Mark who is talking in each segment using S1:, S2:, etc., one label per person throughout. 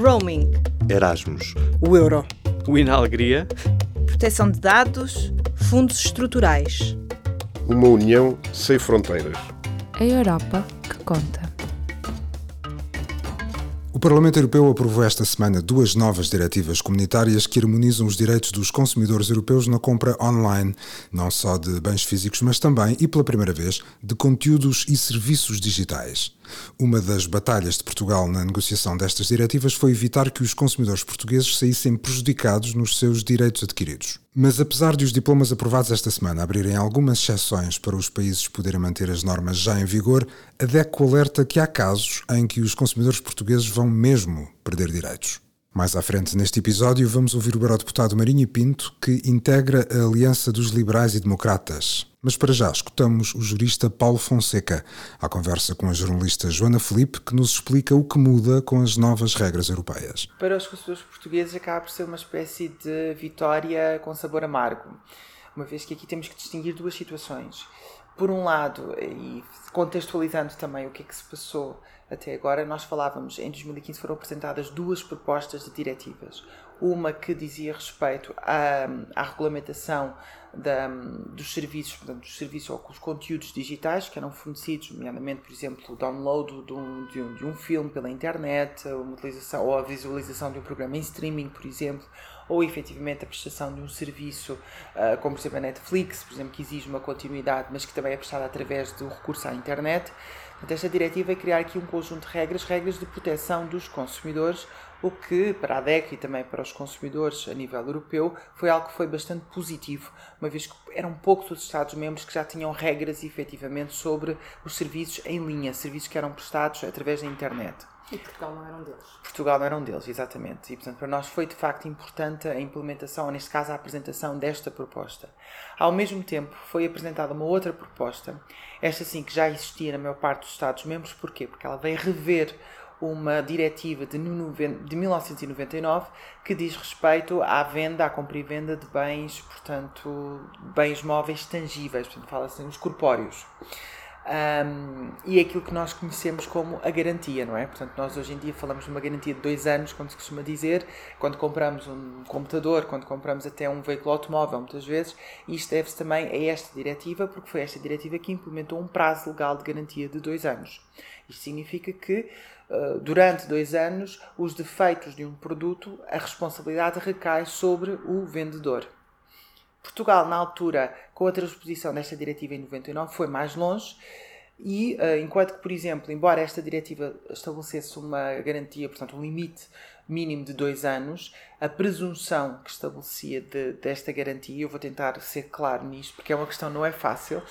S1: Roaming.
S2: Erasmus.
S3: O euro.
S4: O Inalegria.
S1: Proteção de dados. Fundos estruturais.
S5: Uma união sem fronteiras.
S6: A Europa que conta.
S7: O Parlamento Europeu aprovou esta semana duas novas diretivas comunitárias que harmonizam os direitos dos consumidores europeus na compra online, não só de bens físicos, mas também, e pela primeira vez, de conteúdos e serviços digitais. Uma das batalhas de Portugal na negociação destas diretivas foi evitar que os consumidores portugueses saíssem prejudicados nos seus direitos adquiridos. Mas apesar de os diplomas aprovados esta semana abrirem algumas exceções para os países poderem manter as normas já em vigor, a DECO alerta que há casos em que os consumidores portugueses vão mesmo perder direitos. Mais à frente neste episódio vamos ouvir o eurodeputado Marinho Pinto, que integra a Aliança dos Liberais e Democratas. Mas para já escutamos o jurista Paulo Fonseca, à conversa com a jornalista Joana Felipe, que nos explica o que muda com as novas regras europeias.
S8: Para os consumidores portugueses acaba por ser uma espécie de vitória com sabor amargo, uma vez que aqui temos que distinguir duas situações. Por um lado, e contextualizando também o que é que se passou até agora, nós falávamos, em 2015 foram apresentadas duas propostas de diretivas. Uma que dizia respeito à, à regulamentação da, dos serviços, portanto, dos serviços ou os conteúdos digitais que eram fornecidos, nomeadamente, por exemplo, o download de um, de um, de um filme pela internet, uma utilização, ou a visualização de um programa em streaming, por exemplo, ou efetivamente a prestação de um serviço, uh, como por exemplo a Netflix, por exemplo, que exige uma continuidade, mas que também é prestada através do recurso à internet. Portanto, esta diretiva é criar aqui um conjunto de regras, regras de proteção dos consumidores, o que para a DEC e também para os consumidores a nível europeu foi algo que foi bastante positivo, uma vez que eram poucos os Estados-membros que já tinham regras efetivamente sobre os serviços em linha, serviços que eram prestados através da internet.
S3: E Portugal não era um deles.
S8: Portugal não era um deles, exatamente. E, portanto, para nós foi de facto importante a implementação, ou neste caso a apresentação desta proposta. Ao mesmo tempo, foi apresentada uma outra proposta, esta sim que já existia na maior parte dos Estados-membros, porquê? Porque ela veio rever uma diretiva de, de 1999 que diz respeito à venda, à compra e venda de bens, portanto, bens móveis tangíveis, portanto, fala-se os corpóreos. Um, e é aquilo que nós conhecemos como a garantia, não é? Portanto, nós hoje em dia falamos de uma garantia de dois anos, como se costuma dizer, quando compramos um computador, quando compramos até um veículo automóvel, muitas vezes, e isto deve-se também a esta diretiva, porque foi esta diretiva que implementou um prazo legal de garantia de dois anos. Isto significa que, uh, durante dois anos, os defeitos de um produto, a responsabilidade recai sobre o vendedor. Portugal, na altura, com a transposição desta diretiva em 99, foi mais longe. E uh, enquanto que, por exemplo, embora esta diretiva estabelecesse uma garantia, portanto, um limite mínimo de dois anos, a presunção que estabelecia de, desta garantia, eu vou tentar ser claro nisto, porque é uma questão não é fácil,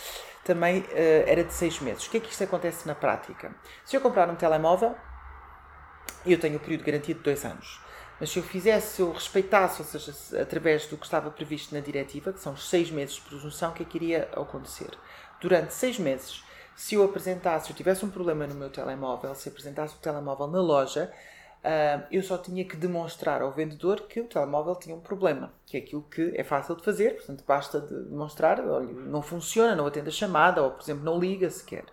S8: também uh, era de seis meses. O que é que isto acontece na prática? Se eu comprar um telemóvel, eu tenho o período de garantia de dois anos. Mas se eu fizesse, se eu respeitasse, ou seja, através do que estava previsto na diretiva, que são os seis meses de presunção, o que é que iria acontecer? Durante seis meses, se eu apresentasse, se eu tivesse um problema no meu telemóvel, se apresentasse o telemóvel na loja, uh, eu só tinha que demonstrar ao vendedor que o telemóvel tinha um problema, que é aquilo que é fácil de fazer, portanto, basta de demonstrar, olha, não funciona, não atende a chamada, ou, por exemplo, não liga sequer.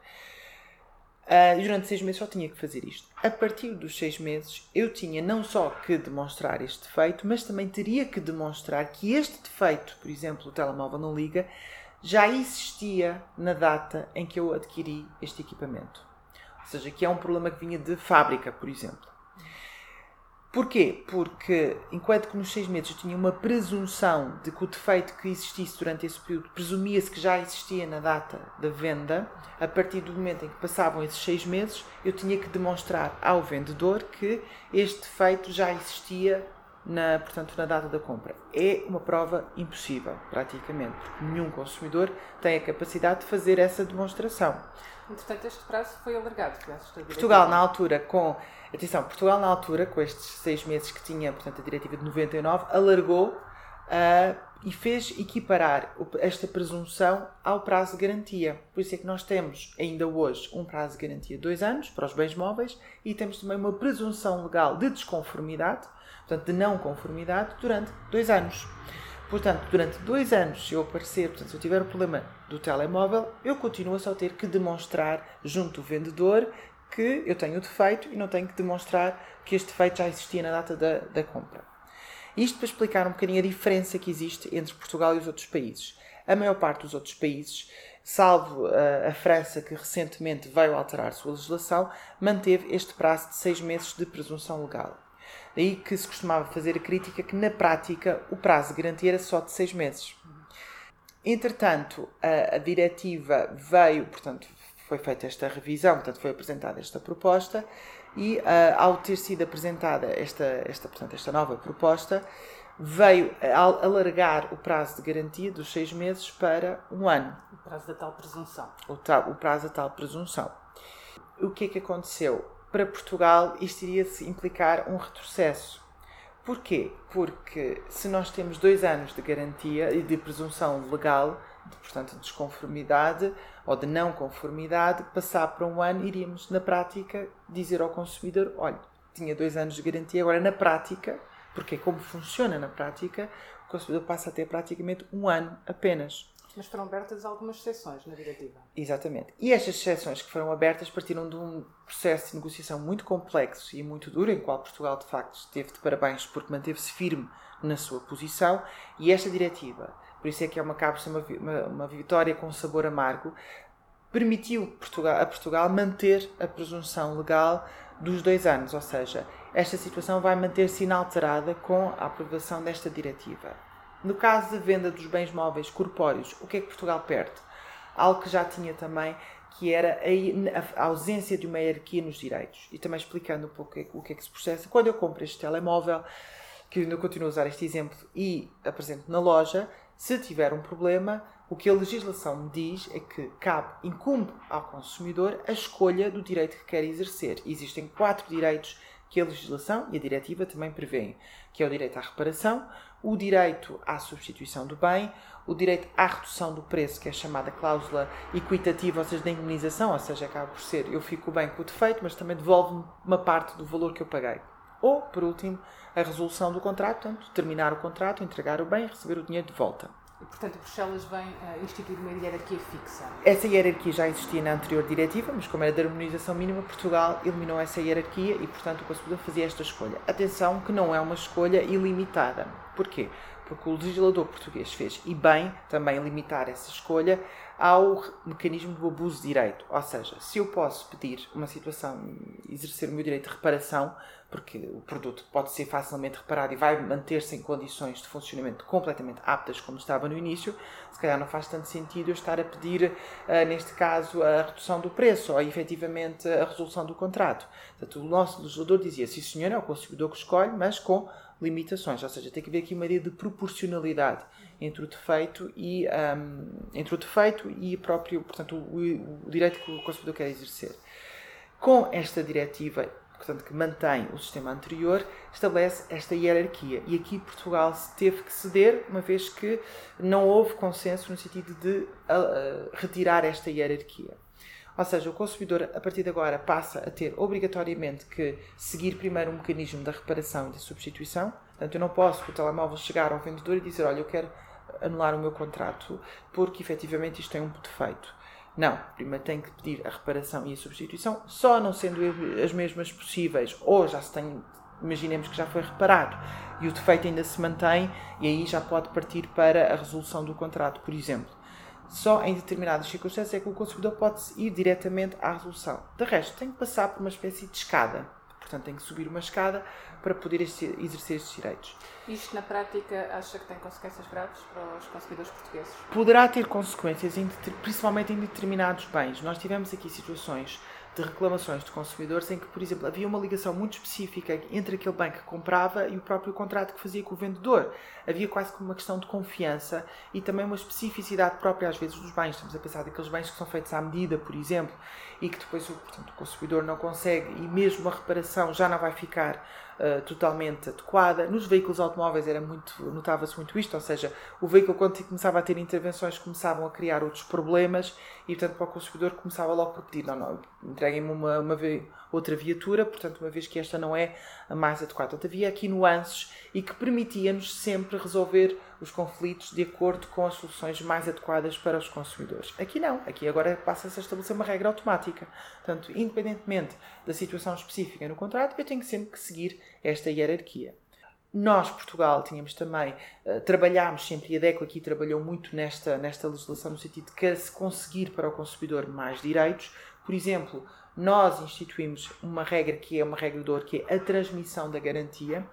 S8: Uh, durante seis meses só tinha que fazer isto. A partir dos seis meses, eu tinha não só que demonstrar este defeito, mas também teria que demonstrar que este defeito, por exemplo, o telemóvel não liga, já existia na data em que eu adquiri este equipamento. Ou seja, que é um problema que vinha de fábrica, por exemplo. Porquê? Porque enquanto que nos seis meses eu tinha uma presunção de que o defeito que existisse durante esse período presumia-se que já existia na data da venda, a partir do momento em que passavam esses seis meses, eu tinha que demonstrar ao vendedor que este defeito já existia na, portanto, na data da compra. É uma prova impossível, praticamente, porque nenhum consumidor tem a capacidade de fazer essa demonstração.
S3: Entretanto, este prazo foi alargado.
S8: Portugal, na altura, com Atenção, Portugal na altura, com estes seis meses que tinha, portanto, a diretiva de 99, alargou uh, e fez equiparar esta presunção ao prazo de garantia. Por isso é que nós temos ainda hoje um prazo de garantia de dois anos para os bens móveis e temos também uma presunção legal de desconformidade, portanto, de não conformidade, durante dois anos. Portanto, durante dois anos, se eu aparecer, portanto, se eu tiver o problema do telemóvel, eu continuo a só ter que demonstrar junto do vendedor que eu tenho o defeito e não tenho que demonstrar que este defeito já existia na data da, da compra. Isto para explicar um bocadinho a diferença que existe entre Portugal e os outros países. A maior parte dos outros países, salvo a, a França, que recentemente veio alterar sua legislação, manteve este prazo de seis meses de presunção legal. Daí que se costumava fazer a crítica que, na prática, o prazo de garantia era só de seis meses. Entretanto, a, a diretiva veio, portanto, foi feita esta revisão, portanto, foi apresentada esta proposta e, uh, ao ter sido apresentada esta, esta, portanto, esta nova proposta, veio alargar o prazo de garantia dos seis meses para um ano.
S3: O prazo da tal presunção.
S8: O, tal, o prazo da tal presunção. O que é que aconteceu? para Portugal isto iria implicar um retrocesso. Porquê? Porque se nós temos dois anos de garantia e de presunção legal, portanto, de desconformidade ou de não conformidade, passar para um ano, iríamos, na prática, dizer ao consumidor: olha, tinha dois anos de garantia, agora na prática, porque é como funciona na prática, o consumidor passa a ter praticamente um ano apenas.
S3: Mas foram abertas algumas exceções na diretiva.
S8: Exatamente. E estas exceções que foram abertas partiram de um processo de negociação muito complexo e muito duro, em qual Portugal, de facto, esteve de parabéns porque manteve-se firme na sua posição. E esta diretiva, por isso é que é uma cápsula, uma, uma, uma vitória com sabor amargo, permitiu Portugal, a Portugal manter a presunção legal dos dois anos, ou seja, esta situação vai manter-se inalterada com a aprovação desta diretiva. No caso da venda dos bens móveis corpóreos, o que é que Portugal perde? Algo que já tinha também, que era a, ausência de uma hierarquia nos direitos. E também explicando um pouco o que é que se processa. Quando eu compro este telemóvel, que ainda continuo a usar este exemplo, e apresento na loja, se tiver um problema, o que a legislação me diz é que cabe, incumbe ao consumidor a escolha do direito que quer exercer. Existem quatro direitos que a legislação e a diretiva também prevêem, que é o direito à reparação, o direito à substituição do bem, o direito à redução do preço, que é chamada cláusula equitativa, ou seja, da indemnização, ou seja, acaba por ser eu fico bem com o defeito, mas também devolvo-me uma parte do valor que eu paguei. Ou, por último, a resolução do contrato, portanto, terminar o contrato, entregar o bem e receber o dinheiro de volta.
S3: E, portanto, Bruxelas vem uh, instituir uma hierarquia fixa.
S8: Essa hierarquia já existia na anterior diretiva, mas como era de harmonização mínima, Portugal eliminou essa hierarquia e, portanto, o consumidor fazia esta escolha. Atenção que não é uma escolha ilimitada. Porquê? Porque o legislador português fez, e bem, também limitar essa escolha ao mecanismo do abuso de direito. Ou seja, se eu posso pedir uma situação, exercer o meu direito de reparação, porque o produto pode ser facilmente reparado e vai manter-se em condições de funcionamento completamente aptas como estava no início, se calhar não faz tanto sentido eu estar a pedir, uh, neste caso, a redução do preço ou efetivamente a resolução do contrato. Portanto, o nosso legislador dizia, sim senhor, é o consumidor que escolhe, mas com limitações, ou seja, tem que haver aqui uma ideia de proporcionalidade entre o defeito e um, entre o defeito e próprio, portanto, o, o direito que o consumidor quer exercer. Com esta diretiva portanto, que mantém o sistema anterior, estabelece esta hierarquia. E aqui Portugal teve que ceder, uma vez que não houve consenso no sentido de uh, retirar esta hierarquia. Ou seja, o consumidor, a partir de agora, passa a ter obrigatoriamente que seguir primeiro um mecanismo da reparação e da substituição. Portanto, eu não posso, com o telemóvel, chegar ao vendedor e dizer: Olha, eu quero anular o meu contrato porque efetivamente isto tem um defeito. Não, primeiro tem que pedir a reparação e a substituição, só não sendo as mesmas possíveis, ou já se tem, imaginemos que já foi reparado e o defeito ainda se mantém, e aí já pode partir para a resolução do contrato, por exemplo. Só em determinadas circunstâncias é que o consumidor pode ir diretamente à resolução. De resto, tem que passar por uma espécie de escada. Portanto, tem que subir uma escada para poder exercer estes direitos.
S3: Isto, na prática, acha que tem consequências graves para os consumidores portugueses?
S8: Poderá ter consequências, principalmente em determinados bens. Nós tivemos aqui situações de reclamações de consumidores em que, por exemplo, havia uma ligação muito específica entre aquele bem que comprava e o próprio contrato que fazia com o vendedor. Havia quase como uma questão de confiança e também uma especificidade própria, às vezes, dos bens. Estamos a pensar daqueles bens que são feitos à medida, por exemplo, e que depois portanto, o consumidor não consegue e mesmo a reparação já não vai ficar uh, totalmente adequada. Nos veículos automóveis era muito notava-se muito isto, ou seja, o veículo quando começava a ter intervenções começavam a criar outros problemas e portanto para o consumidor começava logo por pedir, não, não, entreguem-me uma, uma outra viatura, portanto, uma vez que esta não é a mais adequada. Portanto, havia aqui nuances e que permitia-nos sempre resolver os conflitos de acordo com as soluções mais adequadas para os consumidores. Aqui não, aqui agora passa-se a estabelecer uma regra automática. Portanto, independentemente da situação específica no contrato, eu tenho sempre que seguir esta hierarquia. Nós, Portugal, tínhamos também, uh, trabalhámos sempre, e a DECO aqui trabalhou muito nesta, nesta legislação, no sentido de se conseguir para o consumidor mais direitos. Por exemplo, nós instituímos uma regra que é uma regra de ouro, que é a transmissão da garantia,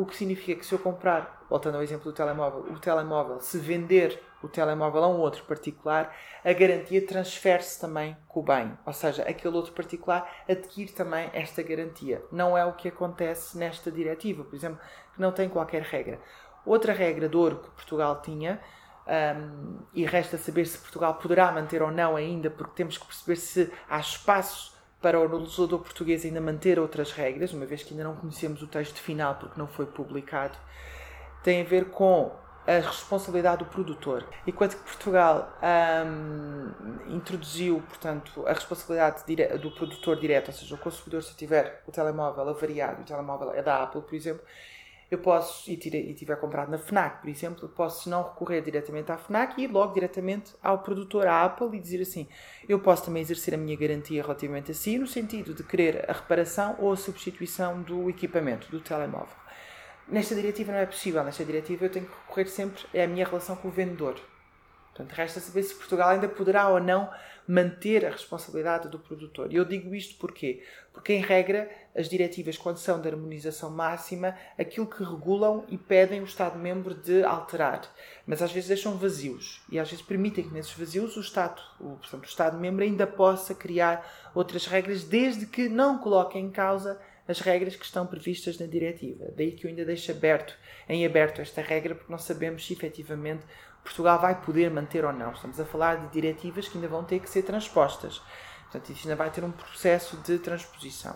S8: o que significa que se eu comprar, voltando ao exemplo do telemóvel, o telemóvel, se vender o telemóvel a um outro particular, a garantia transfere-se também com o bem. Ou seja, aquele outro particular adquire também esta garantia. Não é o que acontece nesta diretiva, por exemplo, que não tem qualquer regra. Outra regra de ouro que Portugal tinha, um, e resta saber se Portugal poderá manter ou não ainda, porque temos que perceber se há espaço para o legislador português ainda manter outras regras, uma vez que ainda não conhecemos o texto final porque não foi publicado, tem a ver com a responsabilidade do produtor. Enquanto que Portugal um, introduziu, portanto, a responsabilidade do produtor direto, ou seja, o consumidor, se tiver o telemóvel avariado, o telemóvel é da Apple, por exemplo, eu posso, e, tiver comprado na FNAC, por exemplo, posso não recorrer diretamente à FNAC e logo diretamente ao produtor, à Apple, e dizer assim: eu posso também exercer a minha garantia relativamente a si, no sentido de querer a reparação ou a substituição do equipamento, do telemóvel. Nesta diretiva não é possível. Nesta diretiva eu tenho que recorrer sempre à minha relação com o vendedor. Portanto, resta saber se Portugal ainda poderá ou não manter a responsabilidade do produtor. E eu digo isto porquê? Porque, em regra, as diretivas, quando são de harmonização máxima, aquilo que regulam e pedem o Estado-membro de alterar. Mas às vezes deixam vazios. E às vezes permitem que nesses vazios o Estado, o, o Estado-membro ainda possa criar outras regras, desde que não coloquem em causa as regras que estão previstas na diretiva. Daí que eu ainda deixo aberto, em aberto esta regra, porque não sabemos se efetivamente Portugal vai poder manter ou não. Estamos a falar de diretivas que ainda vão ter que ser transpostas. Portanto, isso ainda vai ter um processo de transposição.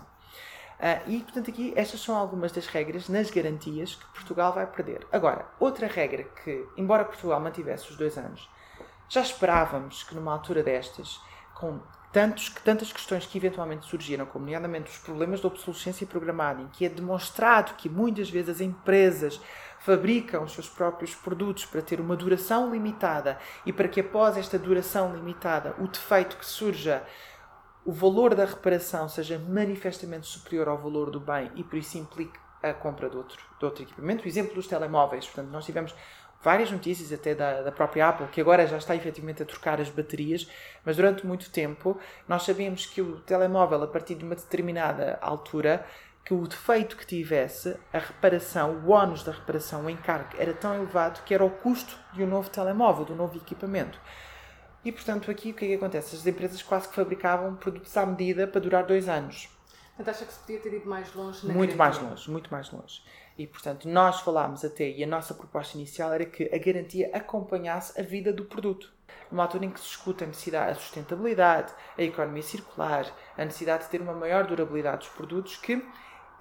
S8: Uh, e, portanto, aqui estas são algumas das regras nas garantias que Portugal vai perder. Agora, outra regra que, embora Portugal mantivesse os dois anos, já esperávamos que numa altura destas, com tantos, tantas questões que eventualmente surgiram, como nomeadamente os problemas da obsolescência programada, em que é demonstrado que muitas vezes as empresas fabricam os seus próprios produtos para ter uma duração limitada e para que após esta duração limitada o defeito que surja o valor da reparação seja manifestamente superior ao valor do bem e por isso implique a compra de outro, de outro equipamento. O exemplo dos telemóveis. Portanto, nós tivemos várias notícias até da, da própria Apple, que agora já está efetivamente a trocar as baterias, mas durante muito tempo nós sabíamos que o telemóvel, a partir de uma determinada altura, que o defeito que tivesse, a reparação, o ónus da reparação, o encargo, era tão elevado que era o custo de um novo telemóvel, de um novo equipamento. E, portanto, aqui o que é que acontece? As empresas quase que fabricavam produtos à medida para durar dois anos.
S3: Portanto, acha que se podia ter ido mais longe na
S8: Muito mais longe, muito mais longe. E, portanto, nós falámos até, e a nossa proposta inicial era que a garantia acompanhasse a vida do produto. Numa altura em que se discute a necessidade, a sustentabilidade, a economia circular, a necessidade de ter uma maior durabilidade dos produtos, que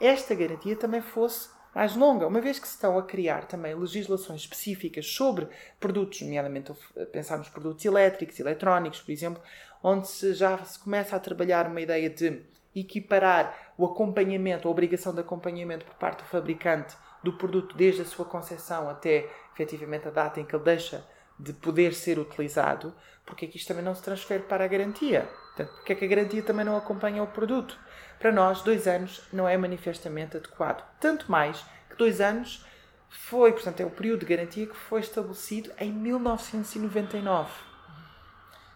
S8: esta garantia também fosse mais longa, uma vez que se estão a criar também legislações específicas sobre produtos, nomeadamente pensar nos produtos elétricos, eletrónicos, por exemplo, onde se já se começa a trabalhar uma ideia de equiparar o acompanhamento, a obrigação de acompanhamento por parte do fabricante do produto desde a sua concepção até efetivamente a data em que ele deixa de poder ser utilizado, porque é que isto também não se transfere para a garantia? Portanto, porque é que a garantia também não acompanha o produto? Para nós, dois anos não é manifestamente adequado. Tanto mais que dois anos foi, portanto, é o período de garantia que foi estabelecido em 1999.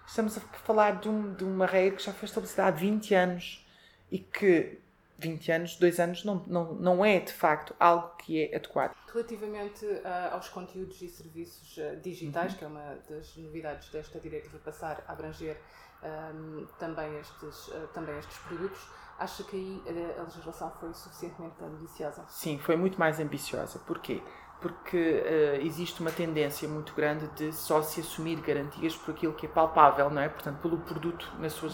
S8: Estamos a falar de, um, de uma regra que já foi estabelecida há 20 anos e que 20 anos, 2 anos, não, não, não é de facto algo que é adequado.
S3: Relativamente uh, aos conteúdos e serviços uh, digitais, uhum. que é uma das novidades desta diretiva passar a abranger um, também, estes, uh, também estes produtos, Acha que aí a legislação foi suficientemente ambiciosa?
S8: Sim, foi muito mais ambiciosa. Porquê? Porque uh, existe uma tendência muito grande de só se assumir garantias por aquilo que é palpável, não é? Portanto, pelo produto na sua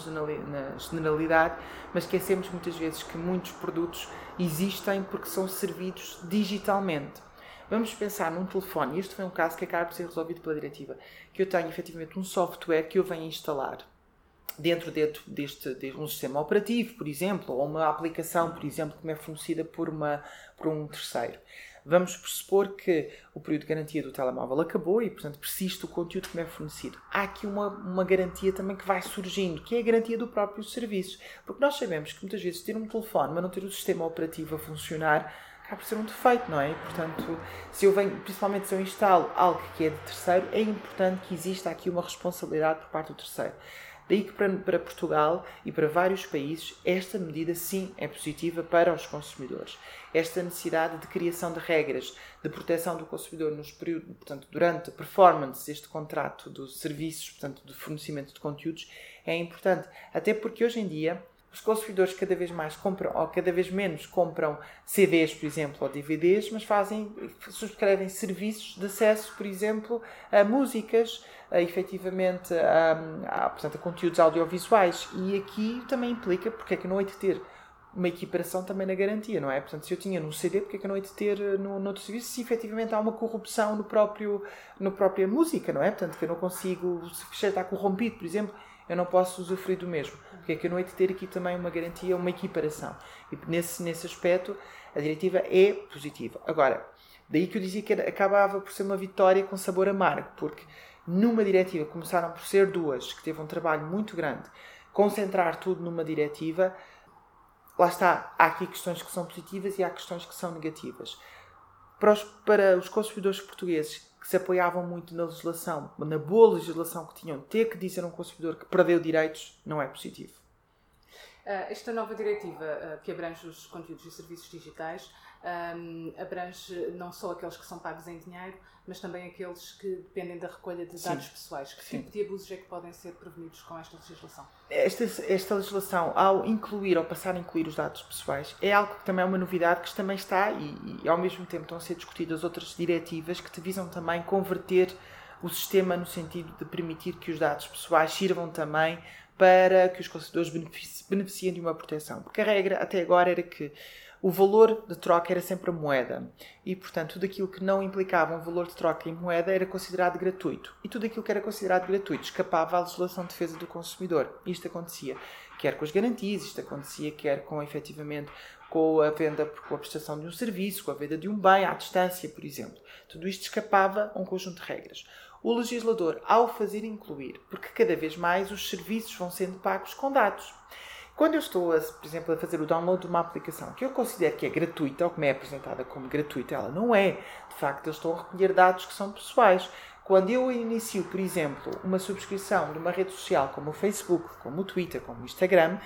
S8: generalidade, mas esquecemos muitas vezes que muitos produtos existem porque são servidos digitalmente. Vamos pensar num telefone, este foi um caso que acaba por ser resolvido pela diretiva, que eu tenho efetivamente um software que eu venho instalar dentro, deste, de um sistema operativo, por exemplo, ou uma aplicação, por exemplo, que me é fornecida por, uma, por um terceiro. Vamos pressupor que o período de garantia do telemóvel acabou e, portanto, persiste o conteúdo que me é fornecido. Há aqui uma, uma garantia também que vai surgindo, que é a garantia do próprio serviço. Porque nós sabemos que muitas vezes ter um telefone, mas não ter o sistema operativo a funcionar, acaba por ser um defeito, não é? E, portanto, se eu venho, principalmente se eu instalo algo que é de terceiro, é importante que exista aqui uma responsabilidade por parte do terceiro. Daí que para, para, Portugal e para vários países esta medida sim é positiva para os consumidores. Esta necessidade de criação de regras de proteção do consumidor nos períodos, portanto, durante a performance deste contrato dos serviços, portanto, de fornecimento de conteúdos, é importante. Até porque hoje em dia os consumidores cada vez mais compram, ou cada vez menos compram CDs, por exemplo, ou DVDs, mas fazem, subscrevem serviços de acesso, por exemplo, a músicas, a, efetivamente a, a, portanto, a conteúdos audiovisuais. E aqui também implica porque é que não hei de ter uma equiparação também na garantia, não é? Portanto, se eu tinha no CD, porque é que eu não hei de ter no, no outro serviço se efetivamente há uma corrupção no próprio, no própria música, não é? Portanto, que eu não consigo, se está corrompido, por exemplo, eu não posso usufruir do mesmo. Porque é que eu não hei de ter aqui também uma garantia, uma equiparação. E nesse, nesse aspecto, a diretiva é positiva. Agora, daí que eu dizia que acabava por ser uma vitória com sabor amargo, porque numa diretiva começaram por ser duas, que teve um trabalho muito grande, concentrar tudo numa diretiva, lá está, há aqui questões que são positivas e há questões que são negativas. Para os, para os consumidores portugueses que se apoiavam muito na legislação, na boa legislação que tinham, ter que dizer a um consumidor que perdeu direitos não é positivo.
S3: Uh, esta nova diretiva uh, que abrange os conteúdos e serviços digitais um, abrange não só aqueles que são pagos em dinheiro, mas também aqueles que dependem da recolha de dados Sim. pessoais. Que Sim. tipo de abusos é que podem ser prevenidos com esta legislação?
S8: Esta, esta legislação, ao incluir ou passar a incluir os dados pessoais, é algo que também é uma novidade que também está e, e ao mesmo tempo estão a ser discutidas outras diretivas que te visam também converter o sistema no sentido de permitir que os dados pessoais sirvam também para que os consumidores beneficiem de uma proteção. Porque a regra até agora era que o valor de troca era sempre a moeda e, portanto, tudo aquilo que não implicava um valor de troca em moeda era considerado gratuito e tudo aquilo que era considerado gratuito escapava à legislação de defesa do consumidor. Isto acontecia quer com as garantias, isto acontecia quer com, efetivamente, com a venda, com a prestação de um serviço, com a venda de um bem à distância, por exemplo. Tudo isto escapava a um conjunto de regras. O legislador, ao fazer incluir, porque cada vez mais os serviços vão sendo pagos com dados. Quando eu estou, a, por exemplo, a fazer o download de uma aplicação que eu considero que é gratuita, ou que me é apresentada como gratuita, ela não é. De facto, eu estou a recolher dados que são pessoais. Quando eu inicio, por exemplo, uma subscrição de uma rede social como o Facebook, como o Twitter, como o Instagram,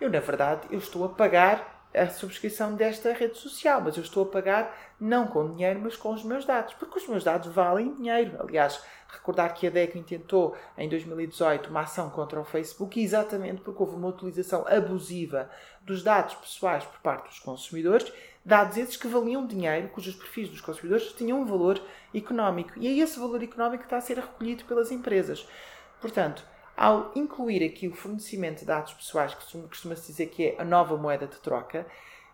S8: eu, na verdade, eu estou a pagar a subscrição desta rede social, mas eu estou a pagar não com dinheiro, mas com os meus dados, porque os meus dados valem dinheiro. Aliás, recordar que a DEC intentou em 2018 uma ação contra o Facebook exatamente porque houve uma utilização abusiva dos dados pessoais por parte dos consumidores, dados esses que valiam dinheiro, cujos perfis dos consumidores tinham um valor económico. E é esse valor económico que está a ser recolhido pelas empresas. Portanto, ao incluir aqui o fornecimento de dados pessoais, que costuma-se dizer que é a nova moeda de troca,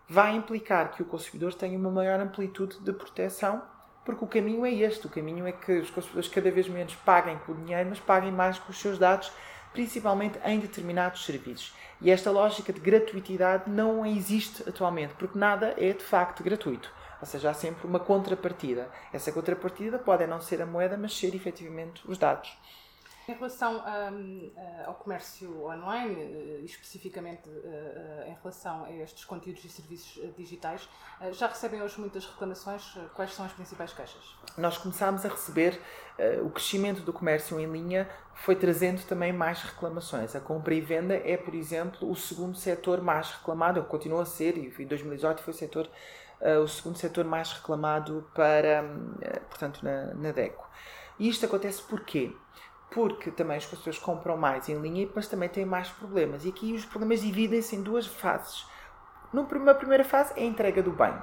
S8: vai implicar que o consumidor tenha uma maior amplitude de proteção, porque o caminho é este: o caminho é que os consumidores cada vez menos paguem com o dinheiro, mas paguem mais com os seus dados, principalmente em determinados serviços. E esta lógica de gratuitidade não existe atualmente, porque nada é de facto gratuito. Ou seja, há sempre uma contrapartida. Essa contrapartida pode não ser a moeda, mas ser efetivamente os dados.
S3: Em relação um, eh, ao comércio online, eh, especificamente uh, em relação a estes conteúdos e serviços digitais, já recebem hoje muitas reclamações. Quais são as principais queixas?
S8: Nós começámos a receber o crescimento do comércio em linha foi trazendo também mais reclamações. A compra e venda é, por exemplo, o segundo setor mais reclamado, continua a ser, e em 2018 foi o setor o segundo setor mais reclamado para, portanto, na, na DECO. E isto acontece porquê? Porque também as pessoas compram mais em linha, mas também têm mais problemas. E aqui os problemas dividem-se em duas fases. Numa primeira fase é a entrega do bem.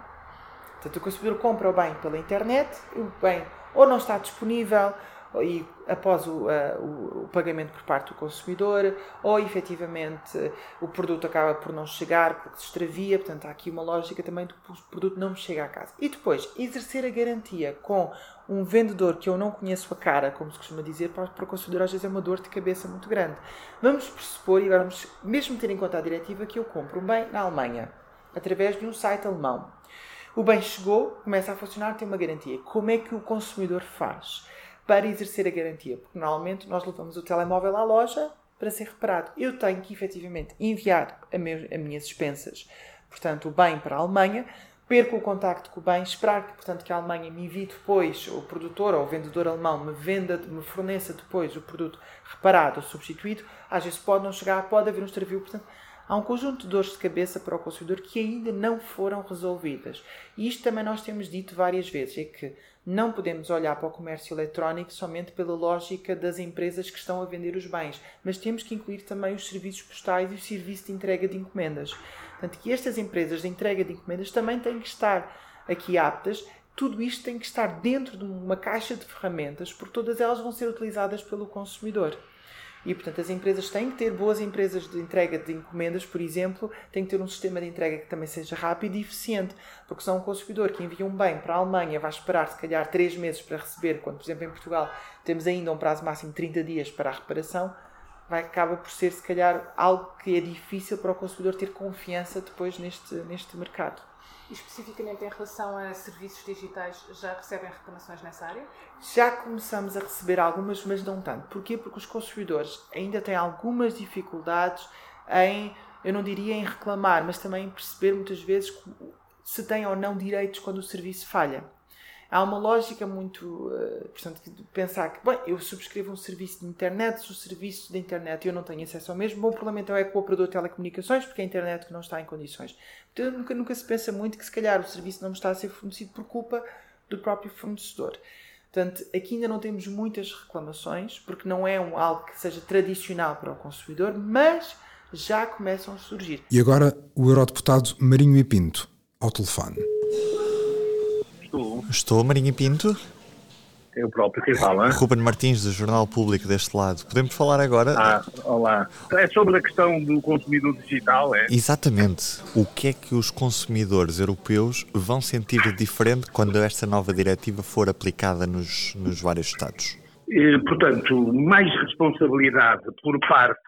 S8: Portanto, o consumidor compra o bem pela internet, o bem ou não está disponível, e após o, uh, o, pagamento por parte do consumidor, ou efetivamente o produto acaba por não chegar porque se extravia, portanto há aqui uma lógica também do produto não me chega à casa. E depois, exercer a garantia com um vendedor que eu não conheço a cara, como se costuma dizer, para, para o consumidor às vezes é uma dor de cabeça muito grande. Vamos pressupor, e vamos mesmo ter em conta a diretiva, que eu compro um bem na Alemanha, através de um site alemão. O bem chegou, começa a funcionar, tem uma garantia. Como é que o consumidor faz? Para exercer a garantia, porque normalmente nós levamos o telemóvel à loja para ser reparado. Eu tenho que efetivamente enviar a, meu, a minhas dispensas, portanto, o bem para a Alemanha, perco o contacto com o bem, esperar que, portanto, que a Alemanha me envie depois, o produtor ou o vendedor alemão me venda, me forneça depois o produto reparado ou substituído, às vezes pode não chegar, pode haver um extravio, portanto, há um conjunto de dores de cabeça para o consumidor que ainda não foram resolvidas. E isto também nós temos dito várias vezes, é que não podemos olhar para o comércio eletrónico somente pela lógica das empresas que estão a vender os bens, mas temos que incluir também os serviços postais e o serviço de entrega de encomendas. Portanto, que estas empresas de entrega de encomendas também têm que estar aqui aptas. Tudo isto tem que estar dentro de uma caixa de ferramentas, porque todas elas vão ser utilizadas pelo consumidor. E, portanto, as empresas têm que ter boas empresas de entrega de encomendas, por exemplo, têm que ter um sistema de entrega que também seja rápido e eficiente, porque se é um consumidor que envia um bem para a Alemanha vai esperar, se calhar, 3 meses para receber, quando, por exemplo, em Portugal temos ainda um prazo máximo de 30 dias para a reparação, vai, acaba por ser, se calhar, algo que é difícil para o consumidor ter confiança depois neste, neste mercado.
S3: Especificamente em relação a serviços digitais, já recebem reclamações nessa área?
S8: Já começamos a receber algumas, mas não tanto. Porquê? Porque os consumidores ainda têm algumas dificuldades em, eu não diria em reclamar, mas também em perceber muitas vezes se têm ou não direitos quando o serviço falha há uma lógica muito. Uh, portanto, de pensar que, bem, eu subscrevo um serviço de internet, se o serviço de internet eu não tenho acesso ao mesmo, bom, o problema então é com o operador de telecomunicações, porque a internet que não está em condições. Então, nunca, nunca se pensa muito que, se calhar, o serviço não está a ser fornecido por culpa do próprio fornecedor. Portanto, aqui ainda não temos muitas reclamações, porque não é um, algo que seja tradicional para o consumidor, mas já começam a surgir.
S7: E agora o eurodeputado Marinho e Pinto, ao telefone.
S2: Estou.
S4: Estou, Marinho Pinto.
S2: Eu próprio, quem fala?
S4: Ruben Martins, do Jornal Público, deste lado. Podemos falar agora?
S2: Ah, olá. É sobre a questão do consumidor digital, é?
S4: Exatamente. O que é que os consumidores europeus vão sentir diferente quando esta nova diretiva for aplicada nos, nos vários Estados?
S2: E, portanto, mais responsabilidade por parte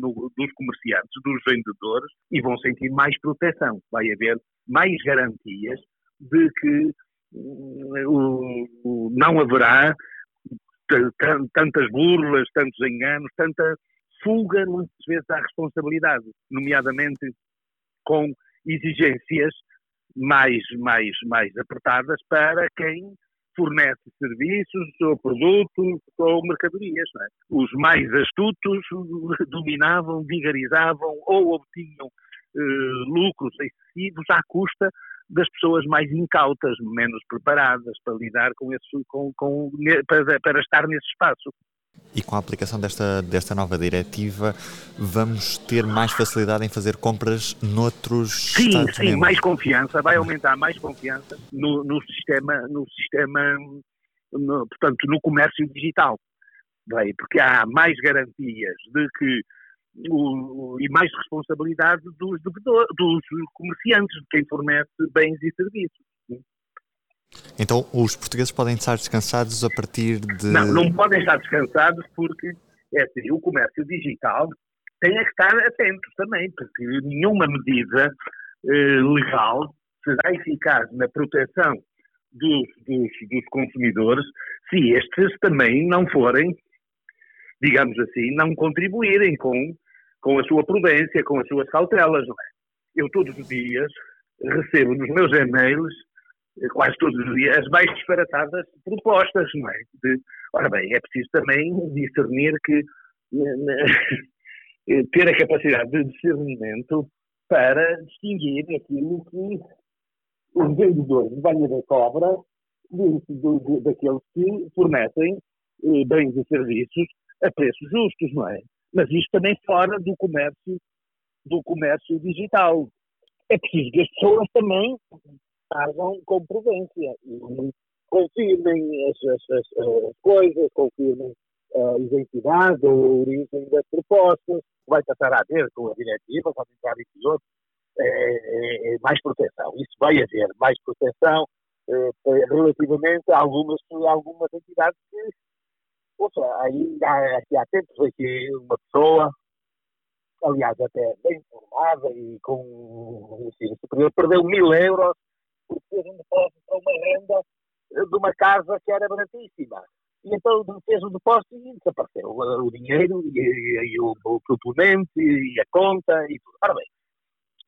S2: do, dos comerciantes, dos vendedores, e vão sentir mais proteção. Vai haver mais garantias de que o, o, não haverá tantas burlas, tantos enganos, tanta fuga, muitas vezes, à responsabilidade, nomeadamente com exigências mais, mais, mais apertadas para quem fornece serviços ou produtos ou mercadorias. É? Os mais astutos dominavam, vigarizavam ou obtinham eh, lucros excessivos à custa das pessoas mais incautas, menos preparadas para lidar com esse, com, com, para, para estar nesse espaço.
S4: E com a aplicação desta, desta nova diretiva, vamos ter mais facilidade em fazer compras noutros
S2: sim, Sim, sim, mais confiança, vai aumentar mais confiança no, no sistema, no sistema no, portanto, no comércio digital. Bem, porque há mais garantias de que o, e mais responsabilidade dos, dos comerciantes, de quem fornece bens e serviços.
S4: Então os portugueses podem estar descansados a partir de.
S2: Não, não podem estar descansados porque é assim, o comércio digital tem que estar atentos também, porque nenhuma medida eh, legal será eficaz na proteção dos, dos, dos consumidores se estes também não forem, digamos assim, não contribuírem com com a sua prudência, com as suas cautelas. Não é? Eu todos os dias recebo nos meus e-mails, eh, quase todos os dias, as mais disparatadas propostas, não é? De, ora bem, é preciso também discernir que eh, ter a capacidade de discernimento para distinguir aquilo que os vendedores de banha da cobra daqueles que fornecem eh, bens e serviços a preços justos, não é? Mas isto também fora do comércio, do comércio digital. É preciso que as pessoas também agam com prudência. E, confirmem as, as, as, as coisas, confirmem a identidade ou a origem das propostas, vai passar a haver com a diretiva, quando entrar em vigor, é, é, é, mais proteção. Isso vai haver mais proteção é, relativamente a algumas, algumas entidades que, ouça, aí, há, há tempos aqui uma pessoa, aliás até bem formada e com um ensino superior, perdeu mil euros porque fez um depósito para uma renda de uma casa que era baratíssima. E então fez o depósito e desapareceu o, dinheiro e, e, e o, o, proponente e a conta e tudo. Ora bem,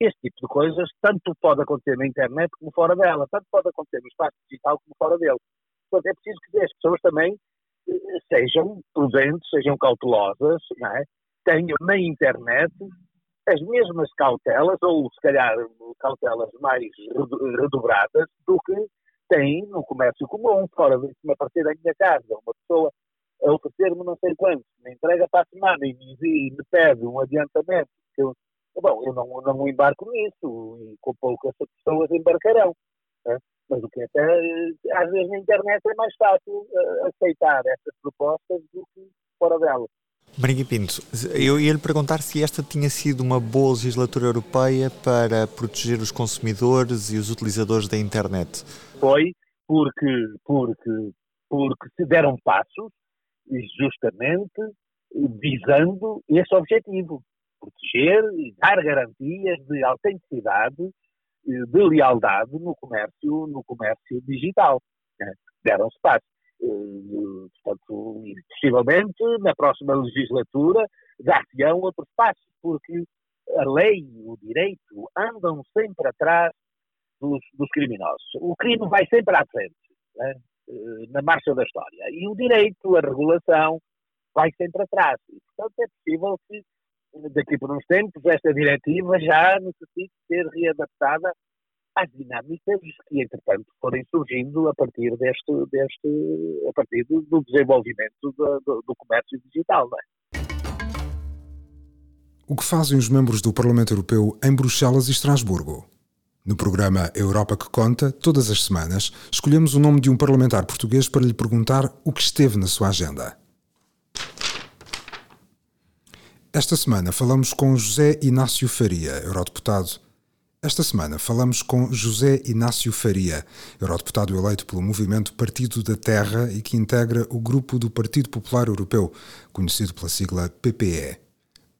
S2: este tipo de coisas tanto pode acontecer na internet como fora dela, tanto pode acontecer no espaço digital como fora dele. Portanto, é preciso que as pessoas também eh, sejam prudentes, sejam cautelosas, é? tenham na internet as mesmas cautelas, ou se calhar cautelas mais redobradas, do que têm no comércio comum, fora de me aparecer da minha casa, uma pessoa a oferecer-me não sei quanto, me entrega para a semana e me, e me pede um adiantamento eu Bom, eu não, não embarco nisso e com poucas pessoas embarcarão. Né? Mas o que é até, às vezes na internet é mais fácil uh, aceitar essas propostas do que fora dela.
S4: Marinho Pinto, eu ia lhe perguntar se esta tinha sido uma boa legislatura europeia para proteger os consumidores e os utilizadores da internet.
S2: Foi porque, porque, porque se deram passos justamente visando esse objetivo proteger e dar garantias de autenticidade, de lealdade no comércio, no comércio digital. Né? Deram-se passos. Eh, portanto, possivelmente, na próxima legislatura, dar-se-ão outros passos, porque a lei o direito andam sempre atrás dos, dos criminosos. O crime vai sempre à frente, né? Eh, na marcha da história. E o direito, a regulação, vai sempre atrás. E, portanto, é possível que daqui por uns tempos, esta diretiva já necessita ser readaptada às dinâmicas que, entretanto, forem surgindo a partir deste, deste a partir do, desenvolvimento do, do, do comércio digital. É?
S7: O que fazem os membros do Parlamento Europeu em Bruxelas e Estrasburgo? No programa Europa que Conta, todas as semanas, escolhemos o nome de um parlamentar português para lhe perguntar o que esteve na sua agenda. Esta semana falamos com José Inácio Faria, eurodeputado. Esta semana falamos com José Inácio Faria, eurodeputado eleito pelo movimento Partido da Terra e que integra o grupo do Partido Popular Europeu, conhecido pela sigla PPE.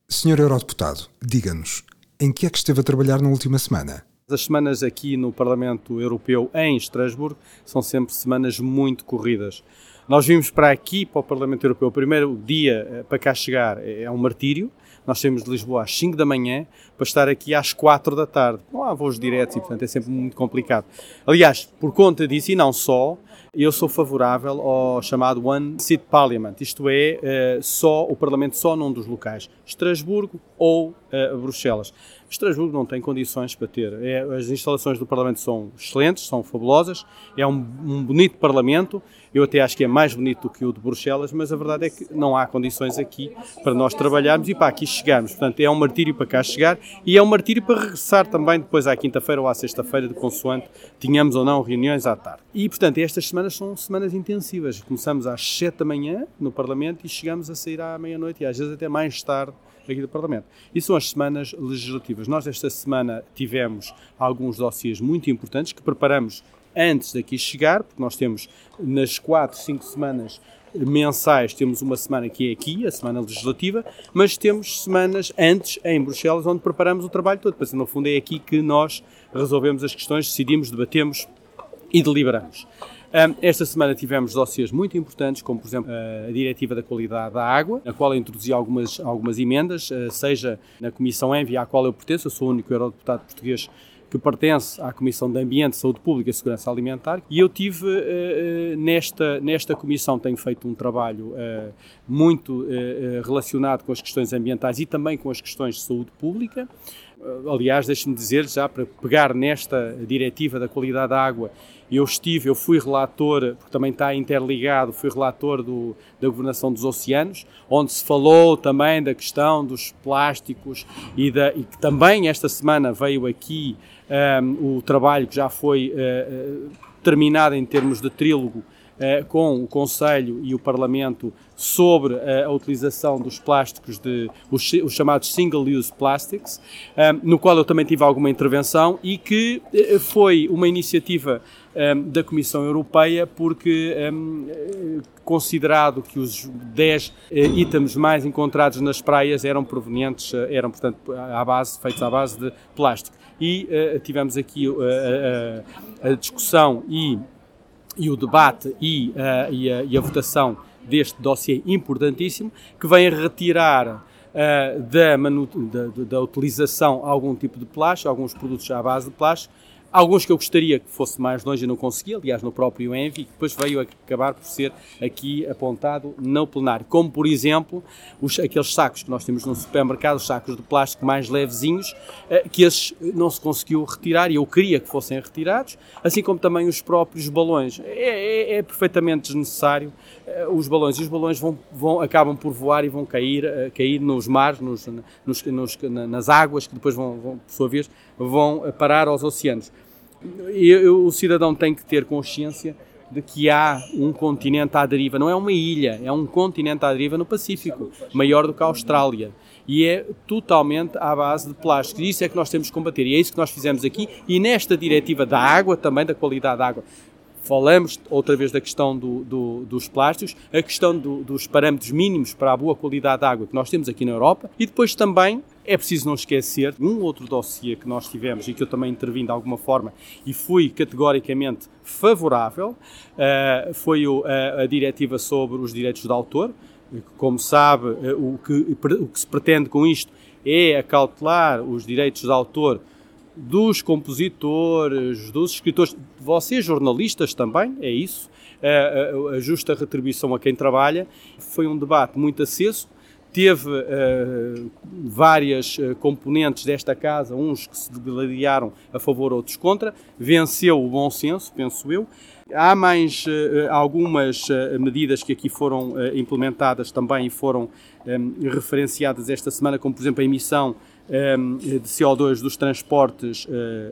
S7: Senhor eurodeputado, diga-nos, em que é que esteve a trabalhar na última semana?
S9: As semanas aqui no Parlamento Europeu em Estrasburgo são sempre semanas muito corridas. Nós vimos para aqui, para o Parlamento Europeu, o primeiro dia eh, para cá chegar é um martírio. Nós saímos de Lisboa às 5 da manhã para estar aqui às 4 da tarde. Não há voos diretos e, portanto, é sempre muito complicado. Aliás, por conta disso, e não só, eu sou favorável ao chamado One Seat Parliament, isto é, eh, só o Parlamento só num dos locais, Estrasburgo ou Bruxelas. Estrasburgo não tem condições para ter. É, as instalações do Parlamento são excelentes, são fabulosas, é um, um, bonito Parlamento. Eu até acho que é mais bonito do que o de Bruxelas, mas a verdade é que não há condições aqui para nós trabalharmos e para aqui chegarmos. Portanto, é um martírio para cá chegar e é um martírio para regressar também depois à quinta-feira ou à sexta-feira, de consoante tínhamos ou não reuniões à tarde. E, portanto, estas semanas são semanas intensivas. Começamos às 7 da manhã no Parlamento e chegamos a sair à meia-noite e às vezes até mais tarde aqui do Parlamento. E são as semanas legislativas. Nós esta semana tivemos alguns dossiês muito importantes que preparamos antes daqui chegar, porque nós temos nas quatro, cinco semanas mensais, temos uma semana que é aqui, a semana legislativa, mas temos semanas antes em Bruxelas, onde preparamos o trabalho todo. Porque, no fundo, é aqui que nós resolvemos as questões, decidimos, debatemos e deliberamos. Esta semana tivemos dossiês muito importantes, como por exemplo a Diretiva da Qualidade da Água, na qual eu introduzi algumas, algumas emendas, ah, seja na Comissão ENVI, à qual eu pertenço, eu sou o único eurodeputado português que pertence à Comissão de Ambiente, Saúde Pública e Segurança Alimentar, e eu tive uh, nesta, nesta comissão, tenho feito um trabalho muito relacionado com as questões ambientais e também com as questões de saúde pública. Aliás, deixe-me dizer, já para pegar nesta diretiva da qualidade da água, eu estive, eu fui relator, porque também está interligado, fui relator do, da governação dos oceanos, onde se falou também da questão dos plásticos e, da, e que também esta semana veio aqui um, o trabalho que já foi uh, terminada em termos de trílogo com o Conselho e o Parlamento sobre a utilização dos plásticos, de, os, os chamados single-use plastics, no qual eu também tive alguma intervenção e que foi uma iniciativa da Comissão Europeia, porque considerado que os 10 eh, itens mais encontrados nas praias eram provenientes, eh, eram portanto à base, feitos à base de plástico. E tivemos aqui a discussão e, e, o debate e, e, a, e a votação deste dossiê importantíssimo, que vem retirar uh, da, da, da, utilização algum tipo de plástico, alguns produtos à base de plástico, Alguns que eu gostaria que fosse mais longe e não consegui, aliás, no próprio Envy, que depois veio acabar por ser aqui apontado no plenário. Como, por exemplo, os, aqueles sacos que nós temos no supermercado, os sacos de plástico mais levezinhos, eh, que esses não se conseguiu retirar e eu queria que fossem retirados, assim como também os próprios balões. É, é, é perfeitamente desnecessário eh, os balões. E os balões vão, vão, acabam por voar e vão cair, cair nos mares, nos, nos, nos, nas águas, que depois vão, vão, por sua vez, vão parar aos oceanos. E o cidadão tem que ter consciência de que há um continente à deriva. Não é uma ilha, é um continente à deriva no Pacífico, maior do que a Austrália. E é totalmente à base de plástico. E isso é que nós temos que combater. E é isso que nós fizemos aqui. E nesta diretiva da água, também da qualidade da água, falamos outra vez da questão do, do, dos plásticos, a questão do, dos parâmetros mínimos para a boa qualidade da água que nós temos aqui na Europa e depois também é preciso não esquecer um outro dossiê que nós tivemos e que eu também intervim de alguma forma e fui categoricamente favorável, uh, foi o, a, diretiva sobre os direitos de autor. Como sabe, o, que, o que se pretende com isto é acautelar os direitos de autor dos compositores, dos escritores, vocês jornalistas também, é isso, a, a, a justa retribuição a quem trabalha. Foi um debate muito aceso, teve uh, várias uh, componentes desta casa, uns que se degladiaram a favor, outros contra, venceu o bom senso, penso eu. Há mais uh, algumas medidas que aqui foram implementadas também e foram um, referenciadas esta semana, como por exemplo a emissão um, de CO2 dos transportes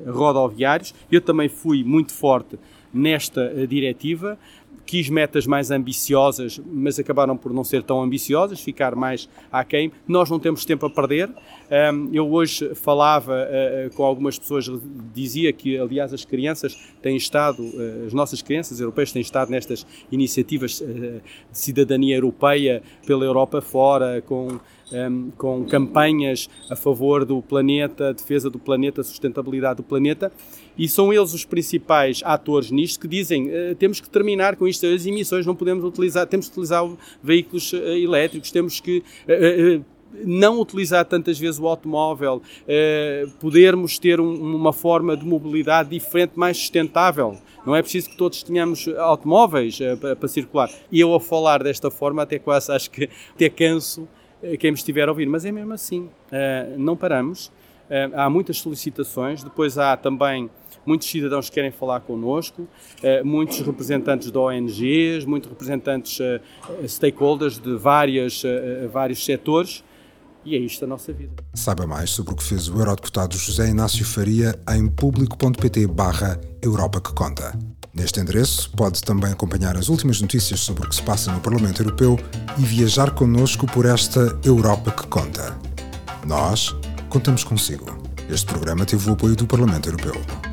S9: rodoviários. Eu também fui muito forte nesta diretiva quis metas mais ambiciosas, mas acabaram por não ser tão ambiciosas, ficar mais aquém. Nós não temos tempo a perder. Eu hoje falava ah, ah, com algumas pessoas, dizia que, aliás, as crianças têm estado, ah, as nossas crianças europeias têm estado nestas iniciativas de cidadania europeia pela Europa fora, com com campanhas a favor do planeta, defesa do planeta, sustentabilidade do planeta e são eles os principais atores nisto que dizem uh, temos que terminar com isto, as emissões não podemos utilizar, temos que utilizar veículos uh, elétricos, temos que uh, não utilizar tantas vezes o automóvel, podermos ter um, uma forma de mobilidade diferente, mais sustentável. Não é preciso que todos tenhamos automóveis para, para circular. E eu a falar desta forma até quase acho que até canso quem me estiver a ouvir, mas é mesmo assim. não paramos. há muitas solicitações, depois há também muitos cidadãos querem falar connosco, eh, muitos representantes de ONGs, muitos representantes eh, stakeholders de várias, eh, vários setores. E é isto a nossa vida.
S7: Saiba mais sobre o que fez o eurodeputado José Inácio Faria em público.pt barra Europa que Conta. Neste endereço pode também acompanhar as últimas notícias sobre o que se passa no Parlamento Europeu e viajar connosco por esta Europa que Conta. Nós contamos consigo. Este programa teve o apoio do Parlamento Europeu.